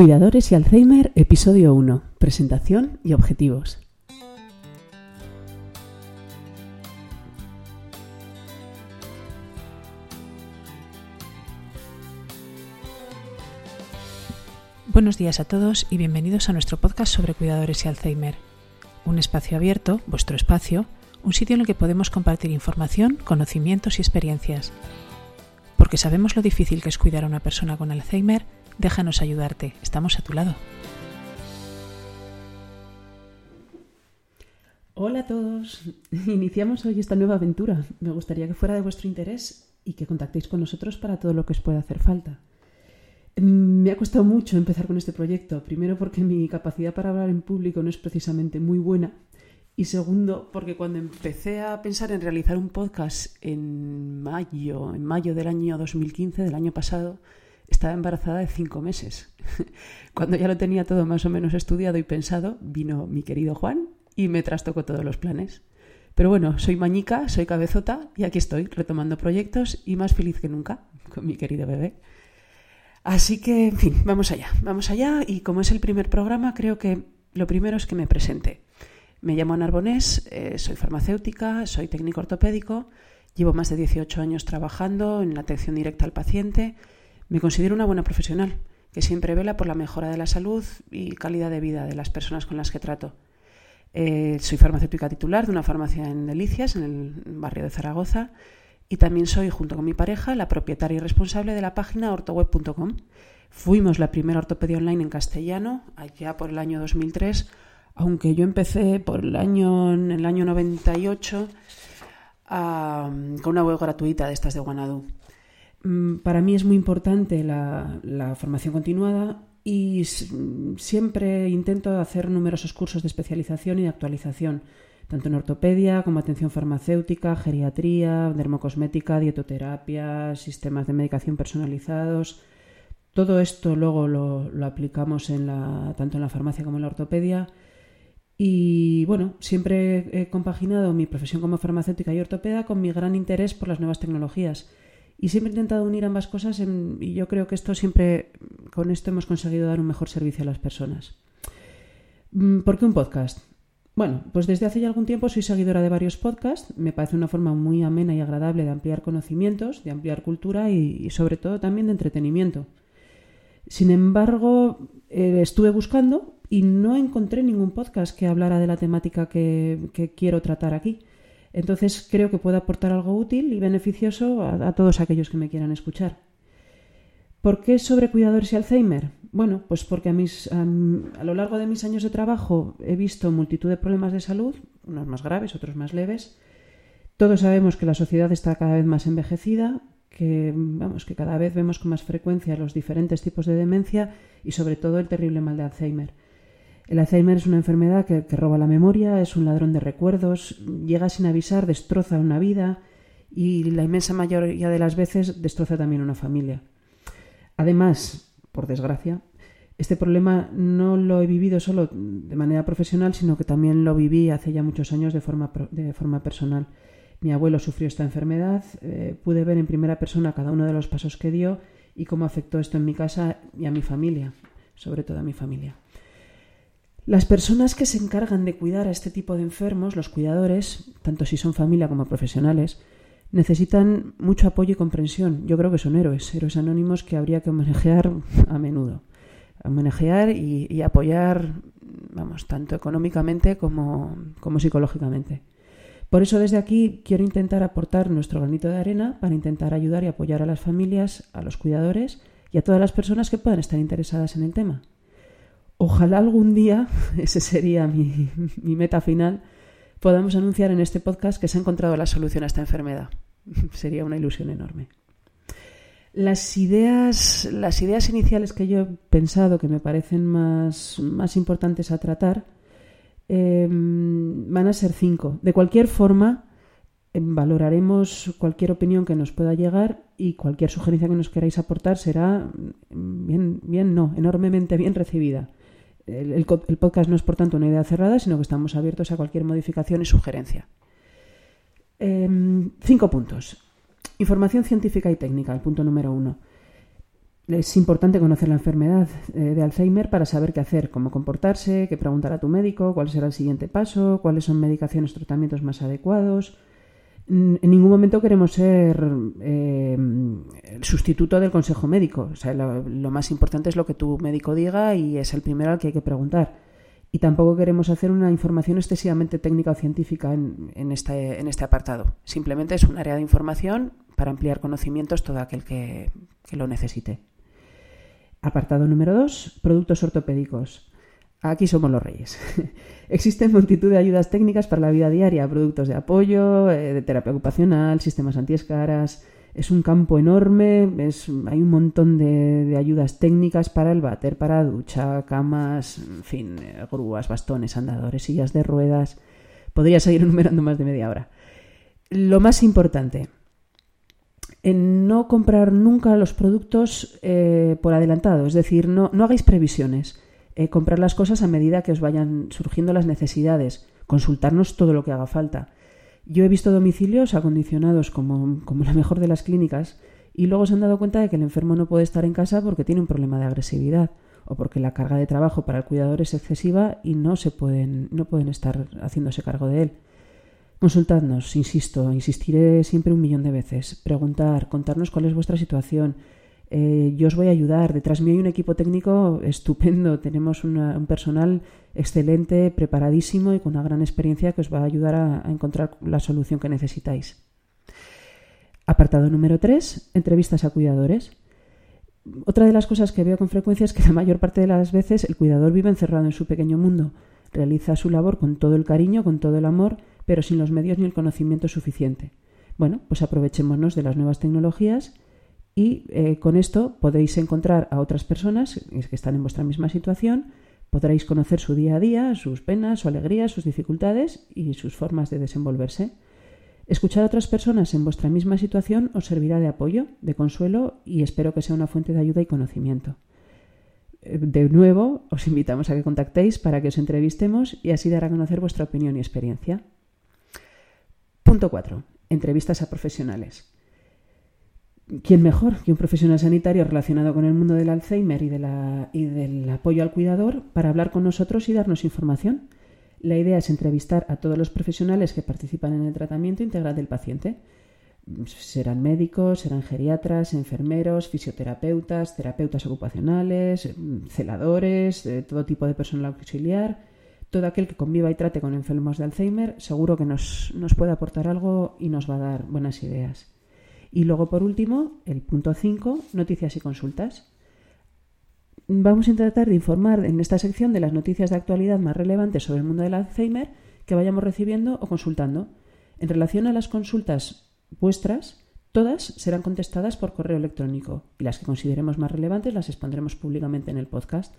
Cuidadores y Alzheimer, episodio 1. Presentación y objetivos. Buenos días a todos y bienvenidos a nuestro podcast sobre cuidadores y Alzheimer. Un espacio abierto, vuestro espacio, un sitio en el que podemos compartir información, conocimientos y experiencias. Porque sabemos lo difícil que es cuidar a una persona con Alzheimer, déjanos ayudarte, estamos a tu lado. Hola a todos, iniciamos hoy esta nueva aventura. Me gustaría que fuera de vuestro interés y que contactéis con nosotros para todo lo que os pueda hacer falta. Mm, me ha costado mucho empezar con este proyecto, primero porque mi capacidad para hablar en público no es precisamente muy buena y segundo, porque cuando empecé a pensar en realizar un podcast en mayo, en mayo del año 2015, del año pasado, estaba embarazada de cinco meses. Cuando ya lo tenía todo más o menos estudiado y pensado, vino mi querido Juan y me trastocó todos los planes. Pero bueno, soy mañica, soy cabezota y aquí estoy retomando proyectos y más feliz que nunca con mi querido bebé. Así que, en fin, vamos allá, vamos allá y como es el primer programa, creo que lo primero es que me presente. Me llamo Ana Arbonés, eh, soy farmacéutica, soy técnico ortopédico, llevo más de 18 años trabajando en la atención directa al paciente. Me considero una buena profesional que siempre vela por la mejora de la salud y calidad de vida de las personas con las que trato. Eh, soy farmacéutica titular de una farmacia en Delicias, en el barrio de Zaragoza, y también soy, junto con mi pareja, la propietaria y responsable de la página ortoweb.com. Fuimos la primera ortopedia online en castellano, allá por el año 2003, aunque yo empecé por el año, en el año 98 con una web gratuita de estas de Wanadu. Mm, para mí es muy importante la, formación continuada y siempre intento hacer numerosos cursos de especialización y de actualización, tanto en ortopedia como atención farmacéutica, geriatría, dermocosmética, dietoterapia, sistemas de medicación personalizados. Todo esto luego lo, lo aplicamos en la, tanto en la farmacia como en la ortopedia y bueno, siempre he compaginado mi profesión como farmacéutica y ortopeda con mi gran interés por las nuevas tecnologías. Y siempre he intentado unir ambas cosas y yo creo que esto siempre, con esto hemos conseguido dar un mejor servicio a las personas. Mm, ¿Por qué un podcast? Bueno, pues desde hace ya algún tiempo soy seguidora de varios podcasts. Me parece una forma muy amena y agradable de ampliar conocimientos, de ampliar cultura y, sobre todo también de entretenimiento. Sin embargo, eh, estuve buscando y no encontré ningún podcast que hablara de la temática que, quiero tratar aquí. Entonces creo que puede aportar algo útil y beneficioso a, todos aquellos que me quieran escuchar. ¿Por qué sobre cuidadores y Alzheimer? Bueno, pues porque a, mis, a, lo largo de mis años de trabajo he visto multitud de problemas de salud, unos más graves, otros más leves. Todos sabemos que la sociedad está cada vez más envejecida, que vamos, que cada vez vemos con más frecuencia los diferentes tipos de demencia y sobre todo el terrible mal de Alzheimer. El Alzheimer es una enfermedad que, roba la memoria, es un ladrón de recuerdos, llega sin avisar, destroza una vida y la inmensa mayoría de las veces destroza también una familia. Además, por desgracia, este problema no lo he vivido solo de manera profesional, sino que también lo viví hace ya muchos años de forma, personal. Mi abuelo sufrió esta enfermedad, eh, pude ver en primera persona cada uno de los pasos que dio y cómo afectó esto en mi casa y a mi familia, sobre todo a mi familia. Las personas que se encargan de cuidar a este tipo de enfermos, los cuidadores, tanto si son familia como profesionales, necesitan mucho apoyo y comprensión. Yo creo que son héroes, héroes anónimos que habría que manejar a menudo. manejar y, apoyar, vamos, tanto económicamente como, como psicológicamente. Por eso desde aquí quiero intentar aportar nuestro granito de arena para intentar ayudar y apoyar a las familias, a los cuidadores y a todas las personas que puedan estar interesadas en el tema. Ojalá algún día, ese sería mi, meta final, podamos anunciar en este podcast que se ha encontrado la solución a esta enfermedad. Sería una ilusión enorme. Las ideas, las ideas iniciales que yo he pensado que me parecen más, más importantes a tratar em, van a ser cinco. De cualquier forma, em, valoraremos cualquier opinión que nos pueda llegar y cualquier sugerencia que nos queráis aportar será mm, bien, bien no, enormemente bien recibida. El, podcast no es, por tanto, una idea cerrada, sino que estamos abiertos a cualquier modificación y sugerencia. Em, cinco puntos. Información científica y técnica, el punto número uno. es importante conocer la enfermedad eh, de Alzheimer para saber qué hacer, cómo comportarse, qué preguntar a tu médico, cuál será el siguiente paso, cuáles son medicaciones, tratamientos más adecuados. En ningún momento queremos ser eh, el sustituto del consejo médico. O sea, lo, más importante es lo que tu médico diga y es el primero al que hay que preguntar. Y tampoco queremos hacer una información excesivamente técnica o científica en, este, este apartado. Simplemente es un área de información para ampliar conocimientos todo aquel que lo necesite. Apartado número 2. Productos ortopédicos. Aquí somos los reyes. Existen multitud de ayudas técnicas para la vida diaria, productos de apoyo, eh, de terapia ocupacional, sistemas antiescaras. Es un campo enorme, hay un montón de, ayudas técnicas para el váter, para ducha, camas, en fin, eh, grúas, bastones, andadores, sillas de ruedas. Podría seguir enumerando más de media hora. Lo más importante, en no comprar nunca los productos eh, por adelantado, es decir, no hagáis previsiones. Eh, comprar las cosas a medida que os vayan surgiendo las necesidades, consultarnos todo lo que haga falta. Yo he visto domicilios acondicionados como, como la mejor de las clínicas y luego se han dado cuenta de que el enfermo no puede estar en casa porque tiene un problema de agresividad o porque la carga de trabajo para el cuidador es excesiva y no se pueden, no pueden estar haciéndose cargo de él. Consultadnos, insisto, insistiré siempre un millón de veces. Preguntar, contarnos cuál es vuestra situación. Eh, yo os voy a ayudar. Detrás mío hay un equipo técnico estupendo. Tenemos un personal excelente, preparadísimo y con una gran experiencia que os va a ayudar a, a encontrar la solución que necesitáis. Apartado número 3. Entrevistas a cuidadores. Otra de las cosas que veo con frecuencia es que la mayor parte de las veces el cuidador vive encerrado en su pequeño mundo. Realiza su labor con todo el cariño, con todo el amor pero sin los medios ni el conocimiento suficiente. Bueno, pues aprovechémonos de las nuevas tecnologías y eh, con esto podéis encontrar a otras personas que están en vuestra misma situación, podréis conocer su día a día, sus penas, su alegrías, sus dificultades y sus formas de desenvolverse. Escuchar a otras personas en vuestra misma situación os servirá de apoyo, de consuelo y espero que sea una fuente de ayuda y conocimiento. Eh, de nuevo, os invitamos a que contactéis para que os entrevistemos y así dar a conocer vuestra opinión y experiencia. Punto 4. Entrevistas a profesionales. ¿Quién mejor que un profesional sanitario relacionado con el mundo del Alzheimer y, del apoyo al cuidador para hablar con nosotros y darnos información? La idea es entrevistar a todos los profesionales que participan en el tratamiento integral del paciente. Serán médicos, serán geriatras, enfermeros, fisioterapeutas, terapeutas ocupacionales, celadores, todo tipo de personal auxiliar, todo aquel que conviva y trate con enfermos de Alzheimer seguro que nos, puede aportar algo y nos va a dar buenas ideas. Y luego, por último, el punto 5, noticias y consultas. Vamos a tratar de informar en esta sección de las noticias de actualidad más relevantes sobre el mundo del Alzheimer que vayamos recibiendo o consultando. En relación a las consultas vuestras, todas serán contestadas por correo electrónico y las que consideremos más relevantes las expondremos públicamente en el podcast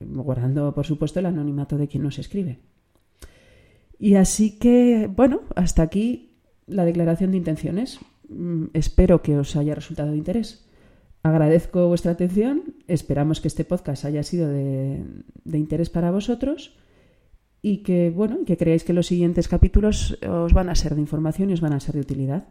guardando por supuesto el anonimato de quien nos escribe. Y así que, bueno, hasta aquí la declaración de intenciones. Mm, espero que os haya resultado de interés. Agradezco vuestra atención, esperamos que este podcast haya sido de, interés para vosotros y que, bueno, que creáis que los siguientes capítulos os van a ser de información y os van a ser de utilidad.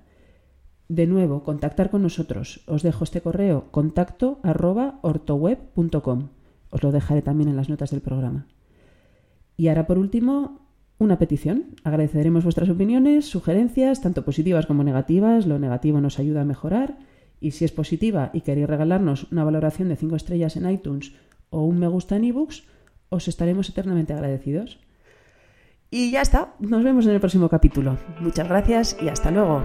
De nuevo, contactar con nosotros. Os dejo este correo contacto arroba ortoweb.com. Os lo dejaré también en las notas del programa. Y ahora, por último, una petición. Agradeceremos vuestras opiniones, sugerencias, tanto positivas como negativas. Lo negativo nos ayuda a mejorar. Y si es positiva y queréis regalarnos una valoración de 5 estrellas en iTunes o un me gusta en ebooks, os estaremos eternamente agradecidos. Y ya está. Nos vemos en el próximo capítulo. Muchas gracias y hasta luego.